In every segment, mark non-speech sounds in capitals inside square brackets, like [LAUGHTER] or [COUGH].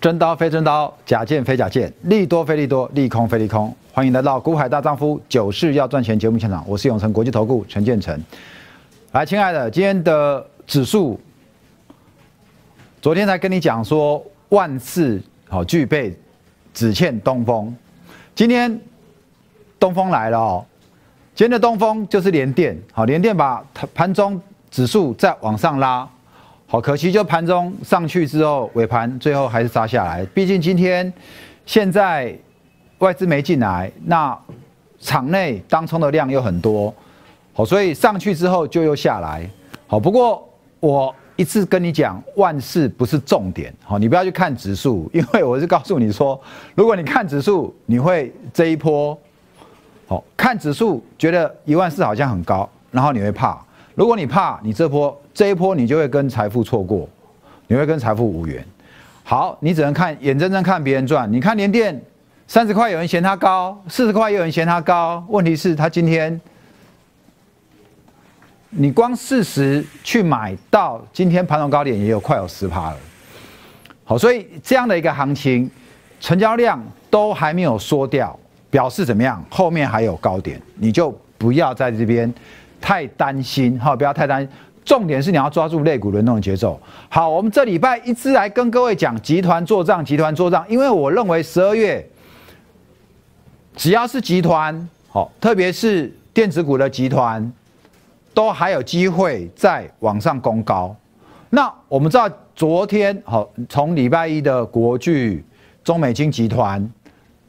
真刀非真刀，假剑非假剑，利多非利多，利空非利空。欢迎来到《股海大丈夫》九市要赚钱节目现场，我是永成国际投顾陈建成。来，亲爱的，今天的指数，昨天才跟你讲说万事好具备，只欠东风。今天东风来了哦，今天的东风就是联电，好，联电把盘中指数再往上拉。好可惜，就盘中上去之后，尾盘最后还是杀下来。毕竟今天现在外资没进来，那场内当冲的量又很多，好，所以上去之后就又下来。好，不过我一次跟你讲，万事不是重点，好，你不要去看指数，因为我是告诉你说，如果你看指数，你会这一波，好看指数觉得一万四好像很高，然后你会怕。如果你怕，你这波这一波你就会跟财富错过，你会跟财富无缘。好，你只能看眼睁睁看别人赚。你看连电三十块有人嫌它高，四十块有人嫌它高。问题是它今天，你光四十去买到今天盘中高点也有快有十趴了。好，所以这样的一个行情，成交量都还没有缩掉，表示怎么样？后面还有高点，你就不要在这边。太担心哈，不要太担心。重点是你要抓住肋骨轮动的节奏。好，我们这礼拜一直来跟各位讲集团做账，集团做账。因为我认为十二月只要是集团，好，特别是电子股的集团，都还有机会再往上攻高。那我们知道昨天好，从礼拜一的国巨、中美金集团，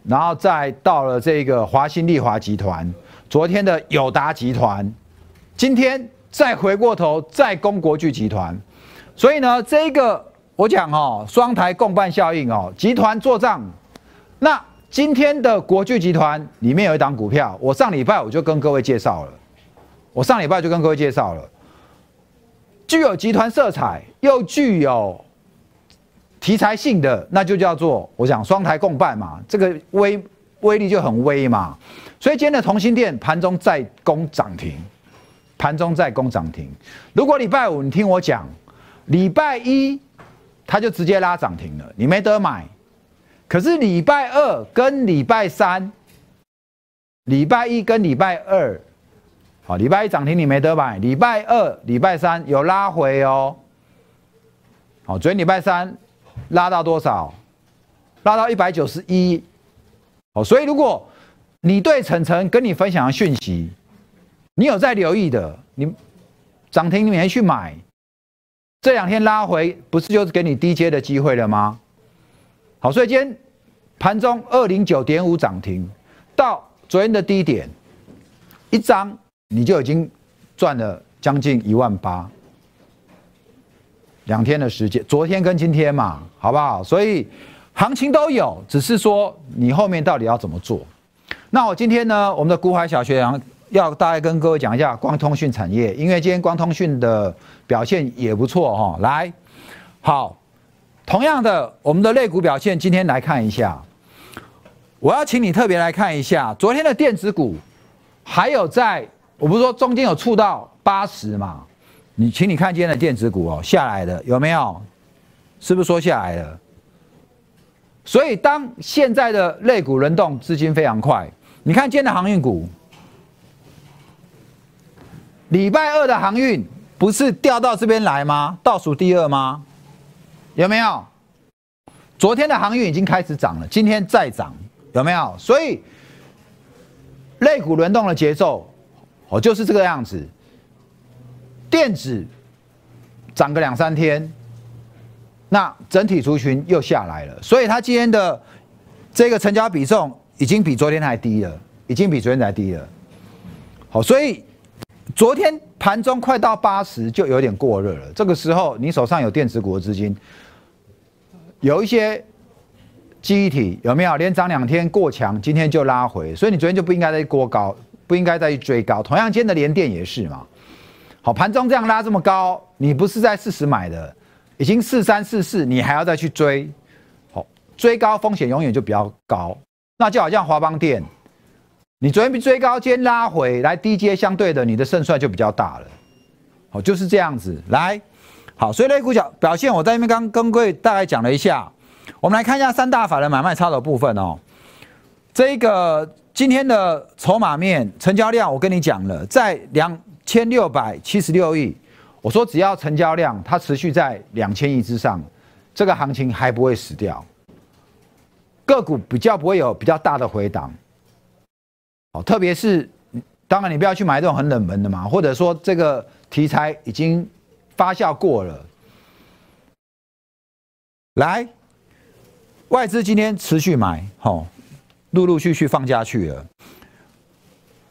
然后再到了这个华新丽华集团，昨天的友达集团。今天再回过头再攻国巨集团，所以呢，这个我讲哦，双台共办效应哦，集团做账。那今天的国巨集团里面有一档股票，我上礼拜我就跟各位介绍了，我上礼拜就跟各位介绍了，具有集团色彩又具有题材性的，那就叫做我讲双台共办嘛，这个威威力就很威嘛。所以今天的同心店盘中再攻涨停。盘中在攻涨停，如果礼拜五你听我讲，礼拜一它就直接拉涨停了，你没得买。可是礼拜二跟礼拜三，礼拜一跟礼拜二，好，礼拜一涨停你没得买，礼拜二、礼拜三有拉回哦。好，昨天礼拜三拉到多少？拉到一百九十一。好，所以如果你对晨晨跟你分享的讯息，你有在留意的，你涨停你没去买，这两天拉回不是就是给你低阶的机会了吗？好，所以今天盘中二零九点五涨停，到昨天的低点，一张你就已经赚了将近一万八，两天的时间，昨天跟今天嘛，好不好？所以行情都有，只是说你后面到底要怎么做？那我今天呢，我们的古海小学堂。要大概跟各位讲一下光通讯产业，因为今天光通讯的表现也不错哈。来，好，同样的，我们的类股表现，今天来看一下。我要请你特别来看一下昨天的电子股，还有在，我不是说中间有触到八十嘛？你请你看今天的电子股哦，下来的有没有？是不是说下来了？所以当现在的类股轮动资金非常快，你看今天的航运股。礼拜二的航运不是掉到这边来吗？倒数第二吗？有没有？昨天的航运已经开始涨了，今天再涨，有没有？所以，类股轮动的节奏，哦，就是这个样子。电子涨个两三天，那整体族群又下来了，所以它今天的这个成交比重已经比昨天还低了，已经比昨天还低了。好，所以。昨天盘中快到八十，就有点过热了。这个时候，你手上有电子股的资金，有一些记忆体有没有？连涨两天过强，今天就拉回，所以你昨天就不应该再过高，不应该再去追高。同样，今天的连电也是嘛。好，盘中这样拉这么高，你不是在四十买的，已经四三四四，你还要再去追，好，追高风险永远就比较高。那就好像华邦电。你昨天比追高，今天拉回来低阶，相对的你的胜算就比较大了。好，就是这样子。来，好，所以类股角表现，我在那边刚跟各位大概讲了一下。我们来看一下三大法人买卖超的部分哦。这个今天的筹码面成交量，我跟你讲了，在两千六百七十六亿。我说只要成交量它持续在两千亿之上，这个行情还不会死掉，个股比较不会有比较大的回档。特别是当然你不要去买这种很冷门的嘛，或者说这个题材已经发酵过了。来，外资今天持续买，好。陆陆续续放下去了，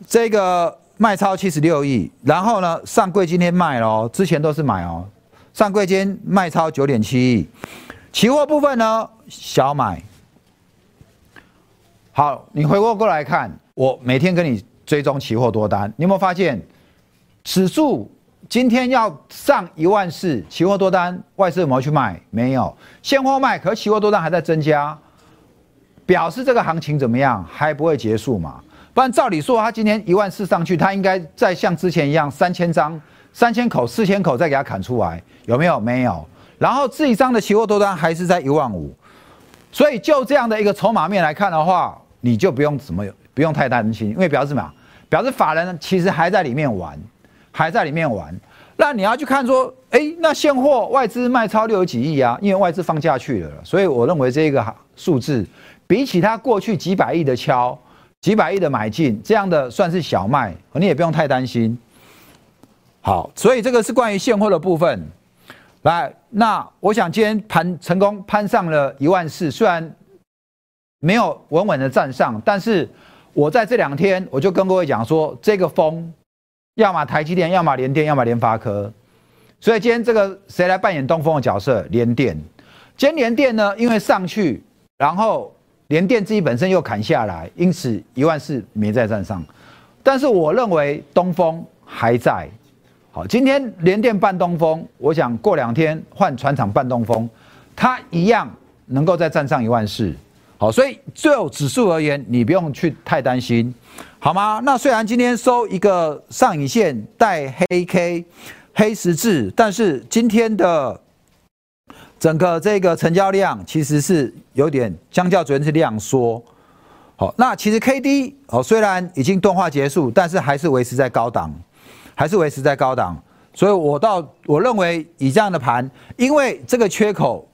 这个卖超七十六亿，然后呢，上柜今天卖了，之前都是买哦，上柜今天卖超九点七亿，期货部分呢小买。好，你回过过来看，我每天跟你追踪期货多单，你有没有发现，指数今天要上一万四，期货多单外资有没有去卖？没有，现货卖，可期货多单还在增加。表示这个行情怎么样还不会结束嘛？不然照理说，他今天一万四上去，他应该再像之前一样三千张、三千口、四千口再给他砍出来，有没有？没有。然后自己张的期货多单还是在一万五，所以就这样的一个筹码面来看的话，你就不用怎么不用太担心，因为表示什么？表示法人其实还在里面玩，还在里面玩。那你要去看说，哎，那现货外资卖超六十几亿啊，因为外资放假去了，所以我认为这个数字。比起他过去几百亿的敲，几百亿的买进，这样的算是小麦，你也不用太担心。好，所以这个是关于现货的部分。来，那我想今天盘成功攀上了一万四，虽然没有稳稳的站上，但是我在这两天我就跟各位讲说，这个风，要么台积电，要么联电，要么联发科。所以今天这个谁来扮演东风的角色？联电。今天联电呢，因为上去，然后。联电自己本身又砍下来，因此一万四没再站上。但是我认为东风还在。好，今天联电办东风，我想过两天换船厂办东风，它一样能够再站上一万四。好，所以就指数而言，你不用去太担心，好吗？那虽然今天收一个上影线带黑 K 黑十字，但是今天的。整个这个成交量其实是有点相较昨天是量缩，好，那其实 K D 哦虽然已经钝化结束，但是还是维持在高档，还是维持在高档，所以我到我认为以这样的盘，因为这个缺口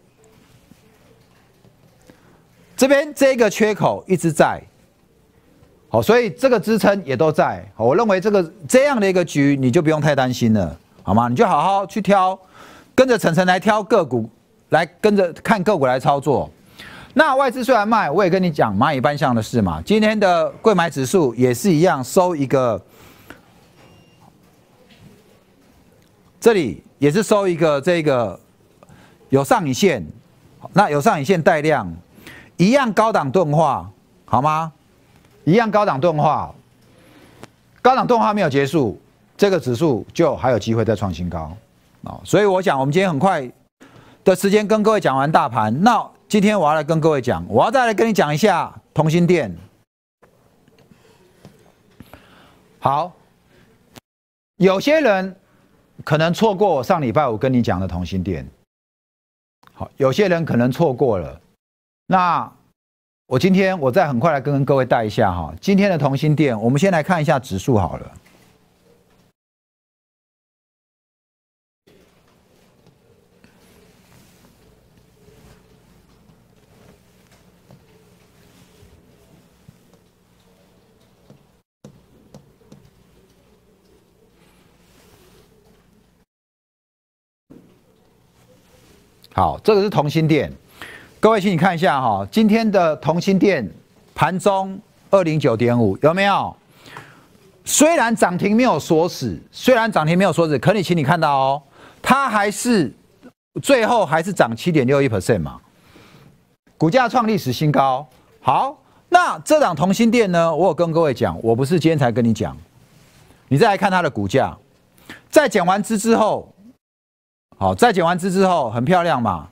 这边这个缺口一直在，好，所以这个支撑也都在，我认为这个这样的一个局你就不用太担心了，好吗？你就好好去挑，跟着晨晨来挑个股。来跟着看个股来操作，那外资虽然卖，我也跟你讲蚂蚁搬象的事嘛。今天的贵买指数也是一样，收一个，这里也是收一个这个有上影线，那有上影线带量，一样高档钝化，好吗？一样高档钝化，高档钝化没有结束，这个指数就还有机会再创新高啊。所以我想，我们今天很快。的时间跟各位讲完大盘，那今天我要来跟各位讲，我要再来跟你讲一下同心店。好，有些人可能错过我上礼拜五跟你讲的同心店，好，有些人可能错过了。那我今天我再很快来跟各位带一下哈，今天的同心店，我们先来看一下指数好了。好，这个是同心店，各位请你看一下哈，今天的同心店盘中二零九点五有没有？虽然涨停没有锁死，虽然涨停没有锁死，可你请你看到哦，它还是最后还是涨七点六一 percent 嘛，股价创历史新高。好，那这档同心店呢，我有跟各位讲，我不是今天才跟你讲，你再来看它的股价，在减完资之后。好，在减完资之后很漂亮嘛，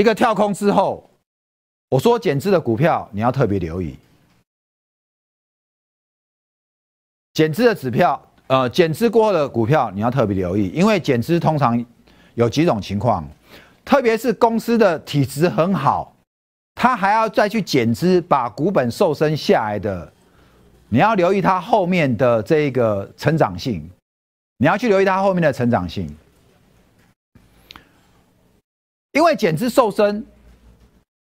一个跳空之后，我说减资的股票你要特别留意，减资的指票，呃，减资过后的股票你要特别留意，因为减资通常有几种情况，特别是公司的体质很好，他还要再去减资，把股本瘦身下来的，你要留意它后面的这个成长性，你要去留意它后面的成长性，因为减资瘦身，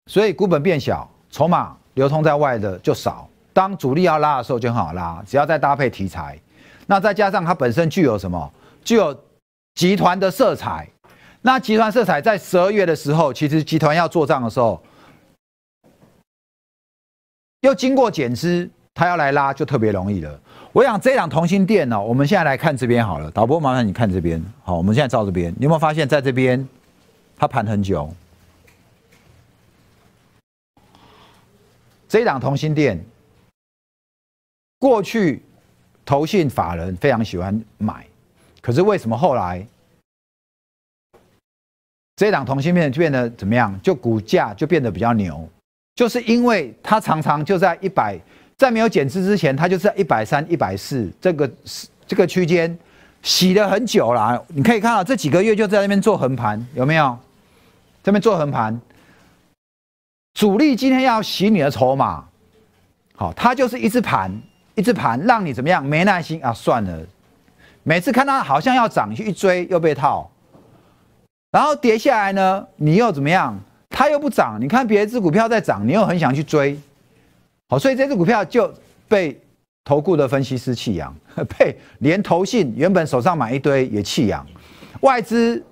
所以股本变小，筹码流通在外的就少。当主力要拉的时候就很好拉，只要再搭配题材，那再加上它本身具有什么？具有集团的色彩。那集团色彩在十二月的时候，其实集团要做账的时候，又经过减资，它要来拉就特别容易了。我想这档同心店呢，我们现在来看这边好了。导播麻烦你看这边，好，我们现在照这边，你有没有发现在这边它盘很久？这一档同心店。过去投信法人非常喜欢买，可是为什么后来这一档同性片变得怎么样？就股价就变得比较牛，就是因为它常常就在一百，在没有减资之前，它就是在一百三、一百四这个这个区间洗了很久了。你可以看到这几个月就在那边做横盘，有没有？这边做横盘，主力今天要洗你的筹码，好，它就是一直盘。一直盘让你怎么样？没耐心啊！算了，每次看它好像要涨，去一追又被套，然后跌下来呢，你又怎么样？它又不涨，你看别只股票在涨，你又很想去追，好，所以这只股票就被投顾的分析师弃养，[LAUGHS] 被连投信原本手上买一堆也弃养，外资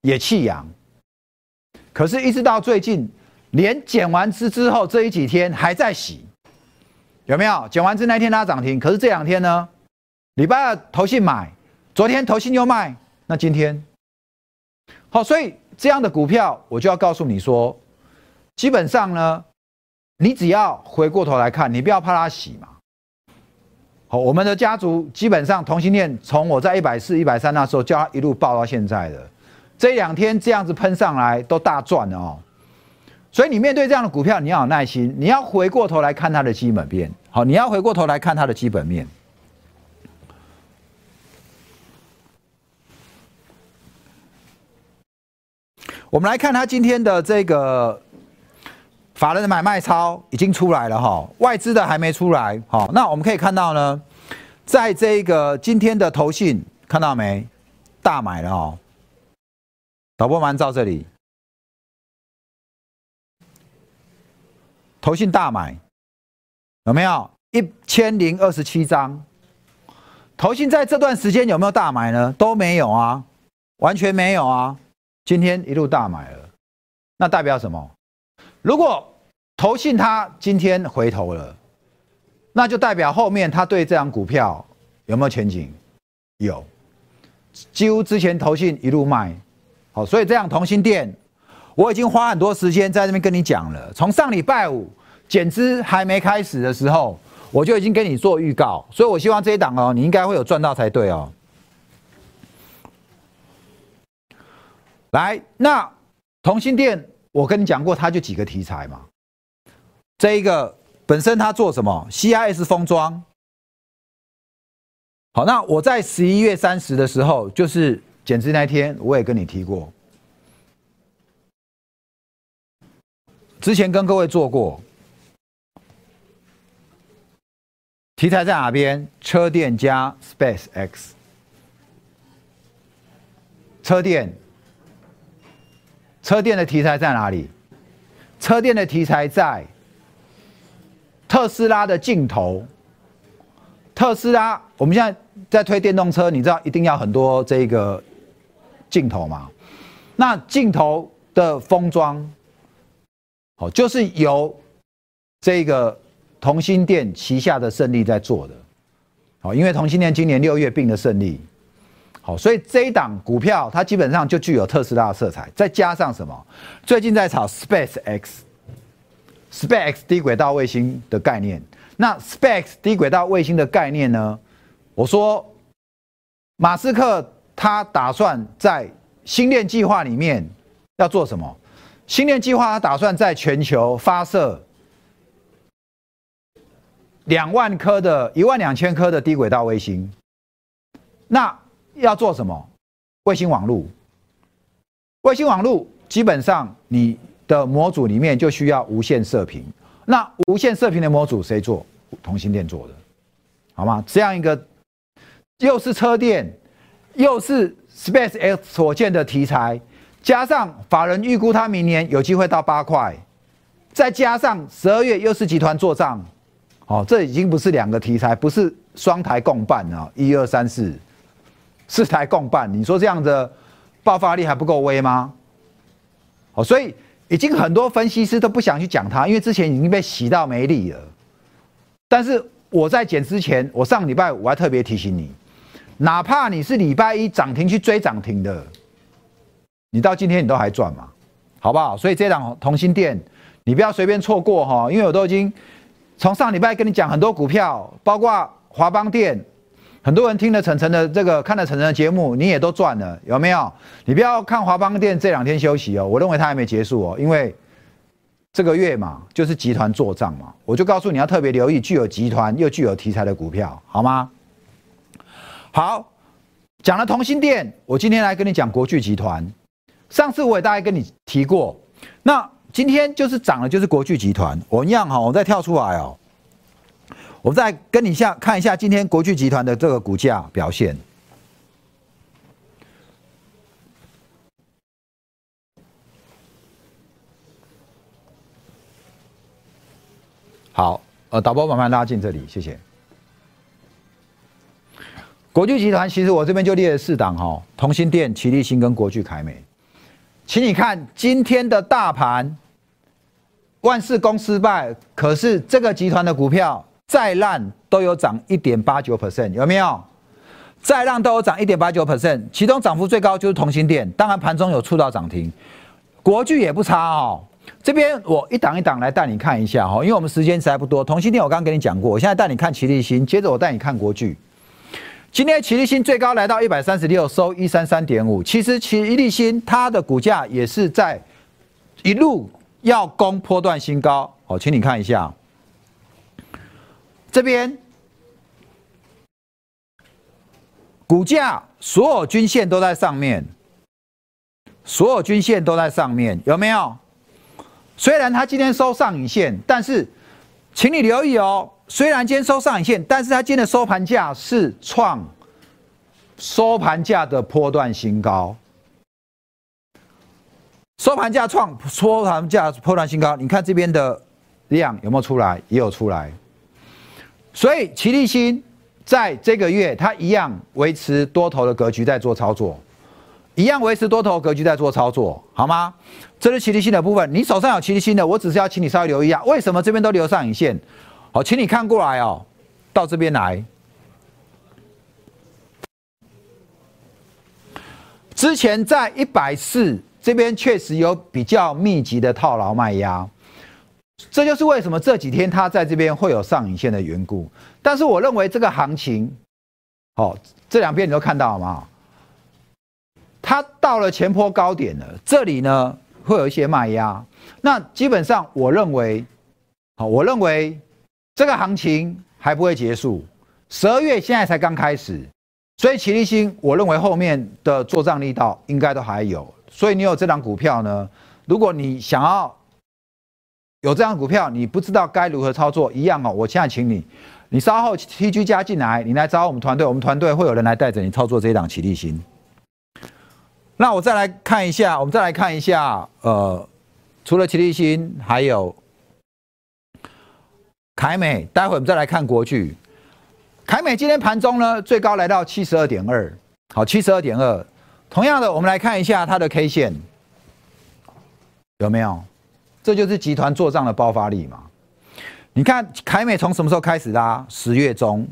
也弃养，可是，一直到最近，连减完资之后这一几天还在洗。有没有减完资那天它涨停？可是这两天呢？礼拜二投信买，昨天投信又卖，那今天好，所以这样的股票我就要告诉你说，基本上呢，你只要回过头来看，你不要怕它洗嘛。好，我们的家族基本上同性恋从我在一百四、一百三那时候叫它一路爆到现在的，这两天这样子喷上来都大赚了哦。所以你面对这样的股票，你要有耐心，你要回过头来看它的基本面。好，你要回过头来看它的基本面。我们来看它今天的这个法人的买卖超已经出来了哈，外资的还没出来。好，那我们可以看到呢，在这个今天的投信看到没？大买了哦。导播完照这里。投信大买有没有一千零二十七张？投信在这段时间有没有大买呢？都没有啊，完全没有啊。今天一路大买了，那代表什么？如果投信他今天回头了，那就代表后面他对这张股票有没有前景？有，几乎之前投信一路卖，好，所以这样同心店，我已经花很多时间在这边跟你讲了，从上礼拜五。减资还没开始的时候，我就已经跟你做预告，所以我希望这一档哦，你应该会有赚到才对哦。来，那同心店，我跟你讲过，它就几个题材嘛。这一个本身它做什么？CIS 封装。好，那我在十一月三十的时候，就是减资那天，我也跟你提过，之前跟各位做过。题材在哪边？车电加 Space X，车电，车电的题材在哪里？车电的题材在特斯拉的镜头。特斯拉，我们现在在推电动车，你知道一定要很多这个镜头嘛？那镜头的封装，哦，就是由这个。同心店旗下的胜利在做的，好，因为同心店今年六月并的胜利，好，所以这一档股票它基本上就具有特斯拉的色彩，再加上什么？最近在炒 Space X，Space X 低轨道卫星的概念。那 Space X 低轨道卫星的概念呢？我说，马斯克他打算在星链计划里面要做什么？星链计划他打算在全球发射。两万颗的一万两千颗的低轨道卫星，那要做什么？卫星网络，卫星网络基本上你的模组里面就需要无线射频，那无线射频的模组谁做？同心电做的，好吗？这样一个又是车电，又是 Space X 火箭的题材，加上法人预估它明年有机会到八块，再加上十二月又是集团做账，哦，这已经不是两个题材，不是双台共办啊，一二三四四台共办，你说这样的爆发力还不够威吗？哦，所以已经很多分析师都不想去讲它，因为之前已经被洗到没力了。但是我在减之前，我上礼拜我还特别提醒你，哪怕你是礼拜一涨停去追涨停的，你到今天你都还赚嘛，好不好？所以这档同心店，你不要随便错过哈，因为我都已经从上礼拜跟你讲很多股票，包括华邦店，很多人听了晨晨的这个，看了晨晨的节目，你也都赚了，有没有？你不要看华邦店这两天休息哦，我认为它还没结束哦，因为。这个月嘛，就是集团做账嘛，我就告诉你要特别留意具有集团又具有题材的股票，好吗？好，讲了同心店，我今天来跟你讲国巨集团。上次我也大概跟你提过，那今天就是涨了，就是国巨集团。我一样哈，我再跳出来哦，我再跟你下看一下今天国巨集团的这个股价表现。好，呃，导播慢慢拉进这里，谢谢。国巨集团其实我这边就列了四档哈，同心电、奇力新跟国巨凯美。请你看今天的大盘，万事公失败，可是这个集团的股票再烂都有涨一点八九 percent，有没有？再烂都有涨一点八九 percent，其中涨幅最高就是同心电，当然盘中有触到涨停，国巨也不差哦。这边我一档一档来带你看一下哈，因为我们时间实在不多。同心店我刚刚跟你讲过，我现在带你看奇力新，接着我带你看国巨。今天奇力新最高来到一百三十六，收一三三点五。其实奇力新它的股价也是在一路要攻破段新高。哦，请你看一下这边股价，所有均线都在上面，所有均线都在上面，有没有？虽然它今天收上影线，但是，请你留意哦。虽然今天收上影线，但是它今天的收盘价是创收盘价的波段新高。收盘价创收盘价波段新高，你看这边的量有没有出来？也有出来。所以，齐力新在这个月，它一样维持多头的格局在做操作。一样维持多头格局在做操作，好吗？这是齐力新的部分。你手上有齐力新的，我只是要请你稍微留意一下，为什么这边都留上影线？好，请你看过来哦，到这边来。之前在一百四这边确实有比较密集的套牢卖压，这就是为什么这几天它在这边会有上影线的缘故。但是我认为这个行情，好，这两边你都看到了吗？它到了前坡高点了，这里呢会有一些卖压。那基本上我认为，好，我认为这个行情还不会结束。十二月现在才刚开始，所以齐力新，我认为后面的做账力道应该都还有。所以你有这张股票呢，如果你想要有这张股票，你不知道该如何操作，一样哦。我现在请你，你稍后 T G 加进来，你来找我们团队，我们团队会有人来带着你操作这一档齐力新。那我再来看一下，我们再来看一下，呃，除了齐力新，还有凯美。待会我们再来看国巨。凯美今天盘中呢，最高来到七十二点二，好，七十二点二。同样的，我们来看一下它的 K 线，有没有？这就是集团做账的爆发力嘛。你看凯美从什么时候开始的？十月中。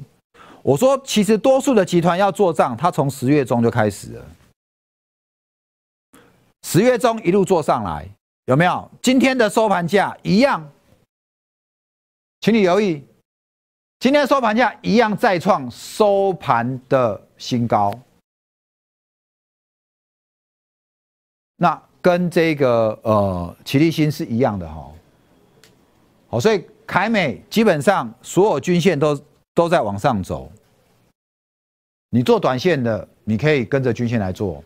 我说，其实多数的集团要做账，它从十月中就开始了。十月中一路做上来，有没有？今天的收盘价一样，请你留意，今天收盘价一样再创收盘的新高。那跟这个呃齐力新是一样的哈。好，所以凯美基本上所有均线都都在往上走。你做短线的，你可以跟着均线来做。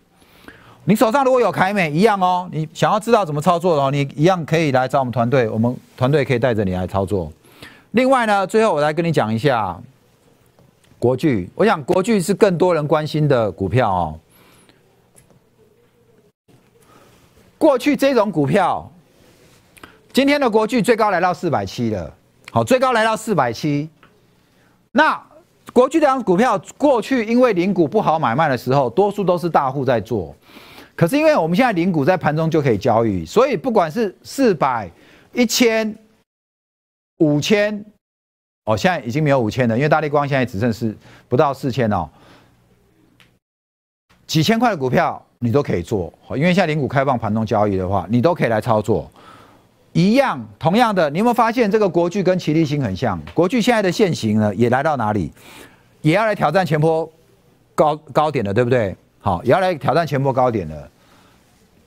你手上如果有凯美一样哦，你想要知道怎么操作的话，你一样可以来找我们团队，我们团队可以带着你来操作。另外呢，最后我来跟你讲一下国巨，我想国巨是更多人关心的股票哦。过去这种股票，今天的国巨最高来到四百七了，好，最高来到四百七。那国巨这张股票过去因为零股不好买卖的时候，多数都是大户在做。可是因为我们现在零股在盘中就可以交易，所以不管是四百、一千、五千，哦，现在已经没有五千了，因为大力光现在只剩是不到四千哦，几千块的股票。你都可以做，因为现在零股开放盘中交易的话，你都可以来操作。一样，同样的，你有没有发现这个国巨跟齐力星很像？国巨现在的现形呢，也来到哪里？也要来挑战前坡高高点的，对不对？好，也要来挑战前坡高点的。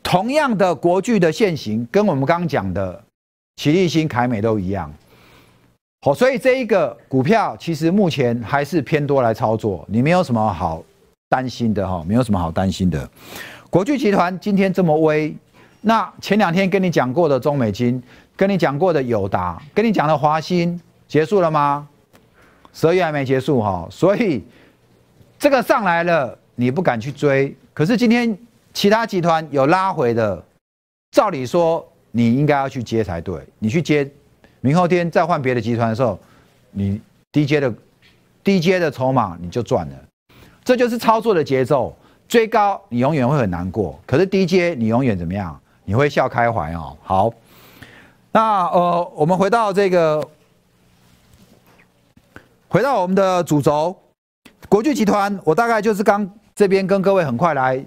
同样的，国巨的现形跟我们刚刚讲的齐力星、凯美都一样。好，所以这一个股票其实目前还是偏多来操作，你没有什么好。担心的哈，没有什么好担心的。国巨集团今天这么威，那前两天跟你讲过的中美金，跟你讲过的友达，跟你讲的华兴，结束了吗？十二月还没结束哈，所以这个上来了，你不敢去追。可是今天其他集团有拉回的，照理说你应该要去接才对。你去接，明后天再换别的集团的时候，你低阶的低阶的筹码你就赚了。这就是操作的节奏，追高你永远会很难过，可是低阶你永远怎么样？你会笑开怀哦。好，那呃，我们回到这个，回到我们的主轴，国巨集团，我大概就是刚这边跟各位很快来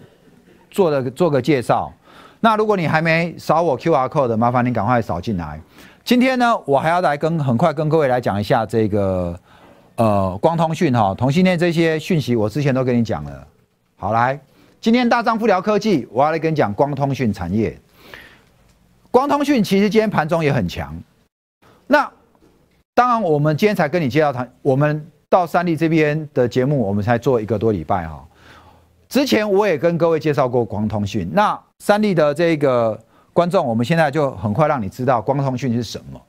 做的做个介绍。那如果你还没扫我 Q R code 的，麻烦你赶快扫进来。今天呢，我还要来跟很快跟各位来讲一下这个。呃，光通讯哈，同性恋这些讯息我之前都跟你讲了。好来，今天大丈夫聊科技，我要来跟你讲光通讯产业。光通讯其实今天盘中也很强。那当然，我们今天才跟你介绍谈，我们到三立这边的节目，我们才做一个多礼拜哈。之前我也跟各位介绍过光通讯。那三立的这个观众，我们现在就很快让你知道光通讯是什么。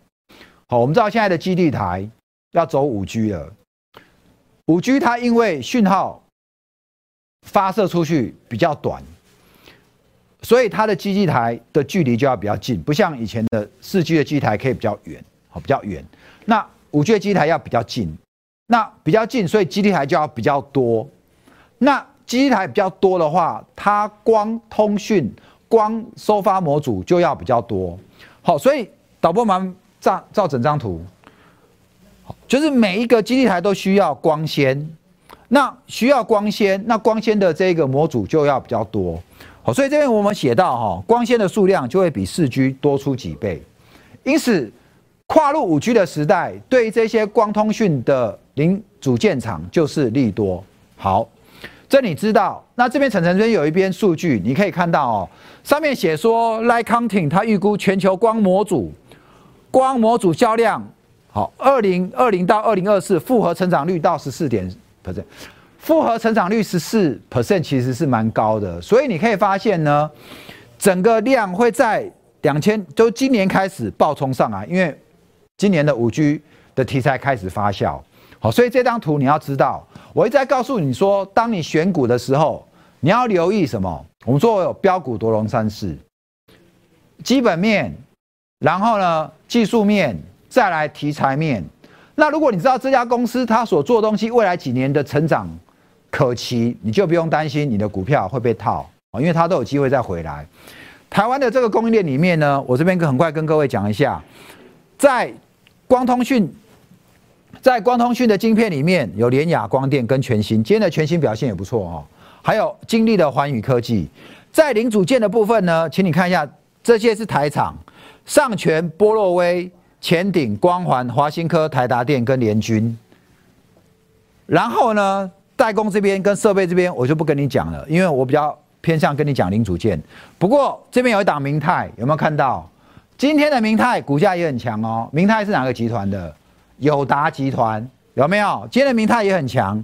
好，我们知道现在的基地台。要走五 G 了，五 G 它因为讯号发射出去比较短，所以它的基地台的距离就要比较近，不像以前的四 G 的基地台可以比较远，好比较远。那五 G 的基地台要比较近，那比较近，所以基地台就要比较多。那基地台比较多的话，它光通讯、光收发模组就要比较多。好，所以导播们照照整张图。就是每一个基地台都需要光纤，那需要光纤，那光纤的这个模组就要比较多，好，所以这边我们写到哈，光纤的数量就会比四 G 多出几倍，因此跨入五 G 的时代，对于这些光通讯的零组件厂就是利多。好，这你知道？那这边陈陈这边有一边数据，你可以看到哦，上面写说 l i g h t Counting 它预估全球光模组光模组销量。好，二零二零到二零二四复合成长率到十四点 percent，复合成长率十四 percent 其实是蛮高的，所以你可以发现呢，整个量会在两千，就今年开始暴冲上来，因为今年的五 G 的题材开始发酵。好，所以这张图你要知道，我一直在告诉你说，当你选股的时候，你要留意什么？我们说有标股夺龙三式，基本面，然后呢，技术面。再来题材面，那如果你知道这家公司它所做的东西未来几年的成长可期，你就不用担心你的股票会被套，因为它都有机会再回来。台湾的这个供应链里面呢，我这边很快跟各位讲一下，在光通讯，在光通讯的晶片里面有联雅光电跟全新，今天的全新表现也不错哦，还有金立的环宇科技，在零组件的部分呢，请你看一下，这些是台厂，上全、波洛威。前顶、光环、华新科、台达电跟联军，然后呢，代工这边跟设备这边我就不跟你讲了，因为我比较偏向跟你讲零组件。不过这边有一档明泰，有没有看到？今天的明泰股价也很强哦。明泰是哪个集团的？友达集团有没有？今天的明泰也很强。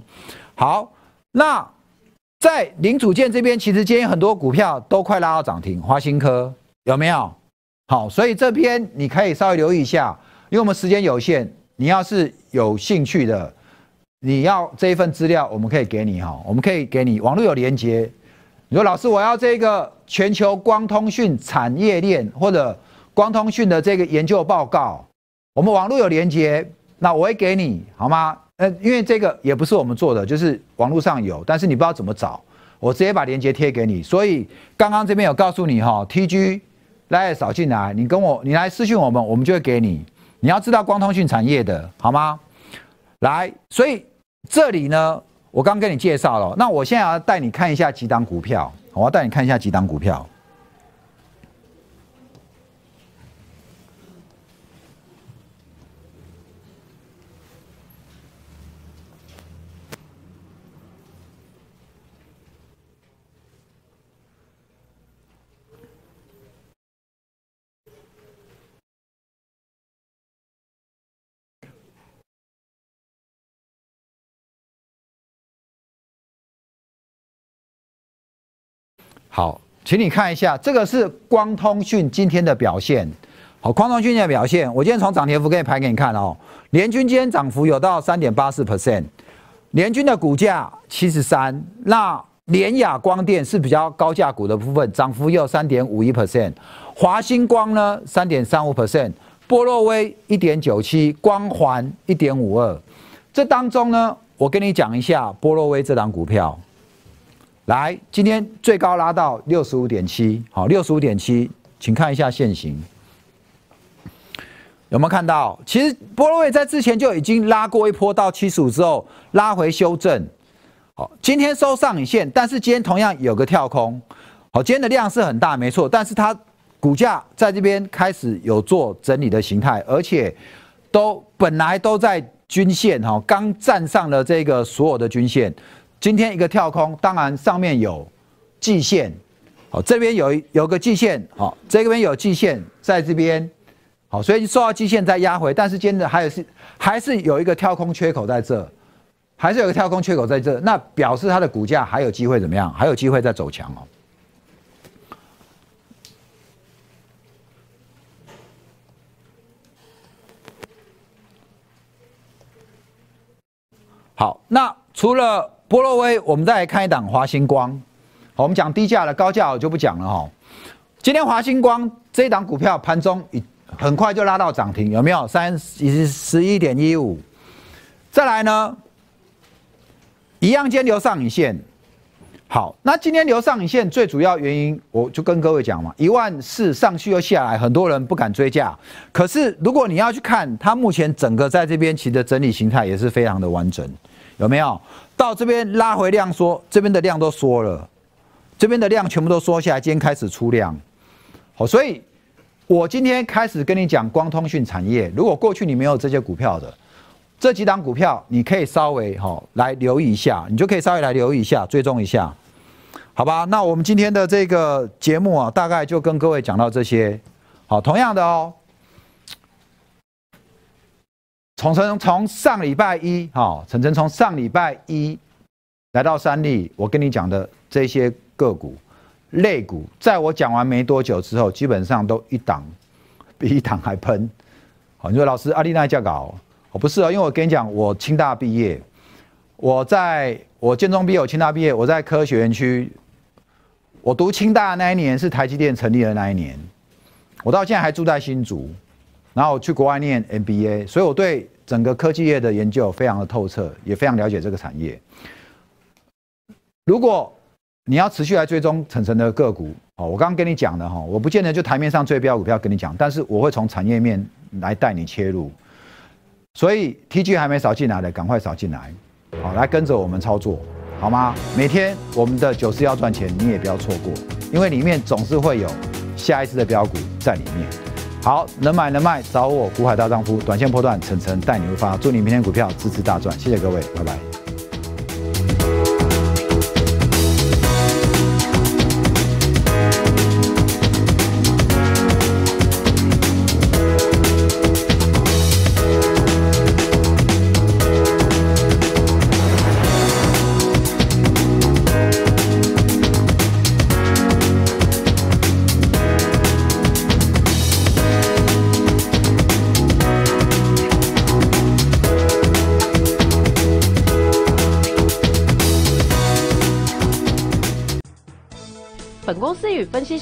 好，那在零组件这边，其实今天很多股票都快拉到涨停，华新科有没有？好，所以这边你可以稍微留意一下，因为我们时间有限，你要是有兴趣的，你要这一份资料，我们可以给你哈，我们可以给你网络有连接。你说老师，我要这个全球光通讯产业链或者光通讯的这个研究报告，我们网络有连接，那我会给你好吗？呃，因为这个也不是我们做的，就是网络上有，但是你不知道怎么找，我直接把链接贴给你。所以刚刚这边有告诉你哈，TG 来扫进来，你跟我，你来私讯我们，我们就会给你。你要知道光通讯产业的好吗？来，所以这里呢。我刚跟你介绍了，那我现在要带你看一下几档股票，我要带你看一下几档股票。好，请你看一下，这个是光通讯今天的表现。好，光通讯的表现，我今天从涨跌幅给你排给你看哦。联军今天涨幅有到三点八四 percent，联军的股价七十三。那联雅光电是比较高价股的部分，涨幅有三点五一 percent。华星光呢三点三五 percent，波洛威一点九七，光环一点五二。这当中呢，我跟你讲一下波洛威这档股票。来，今天最高拉到六十五点七，好，六十五点七，请看一下现形，有没有看到？其实波罗威在之前就已经拉过一波到七十五之后拉回修正，好，今天收上影线，但是今天同样有个跳空，好，今天的量是很大，没错，但是它股价在这边开始有做整理的形态，而且都本来都在均线哈，刚站上了这个所有的均线。今天一个跳空，当然上面有季线，好，这边有有个季线，好，这边有季线在这边，好，所以受到季线再压回，但是今天的还有是还是有一个跳空缺口在这，还是有个跳空缺口在这，那表示它的股价还有机会怎么样？还有机会再走强哦。好，那除了波洛威，我们再来看一档华星光。我们讲低价的，高价我就不讲了哈。今天华星光这一档股票盘中一很快就拉到涨停，有没有？三十十一点一五。再来呢，一样间留上影线。好，那今天留上影线最主要原因，我就跟各位讲嘛，一万四上去又下来，很多人不敢追价。可是如果你要去看它目前整个在这边其实整理形态也是非常的完整，有没有？到这边拉回量缩，这边的量都缩了，这边的量全部都缩下来，今天开始出量，好，所以我今天开始跟你讲光通讯产业，如果过去你没有这些股票的，这几档股票你可以稍微哈来留意一下，你就可以稍微来留意一下，追踪一下，好吧？那我们今天的这个节目啊，大概就跟各位讲到这些，好，同样的哦。从从上礼拜一，哈，陈晨从上礼拜一来到三立，我跟你讲的这些个股、类股，在我讲完没多久之后，基本上都一档 [LAUGHS] 比一档还喷。好，你说老师阿丽娜教稿，我不是哦，因为我跟你讲，我清大毕业，我在我建中毕业，我清大毕业，我在科学园区，我读清大的那一年是台积电成立的那一年，我到现在还住在新竹。然后去国外念 MBA，所以我对整个科技业的研究非常的透彻，也非常了解这个产业。如果你要持续来追踪晨晨的个股，哦，我刚刚跟你讲的哈，我不见得就台面上最标股票跟你讲，但是我会从产业面来带你切入。所以 TG 还没扫进来的，赶快扫进来，好，来跟着我们操作，好吗？每天我们的九四要赚钱，你也不要错过，因为里面总是会有下一次的标股在里面。好，能买能卖，找我股海大丈夫，短线破断，层层带你入发，祝你明天股票支持大赚，谢谢各位，拜拜。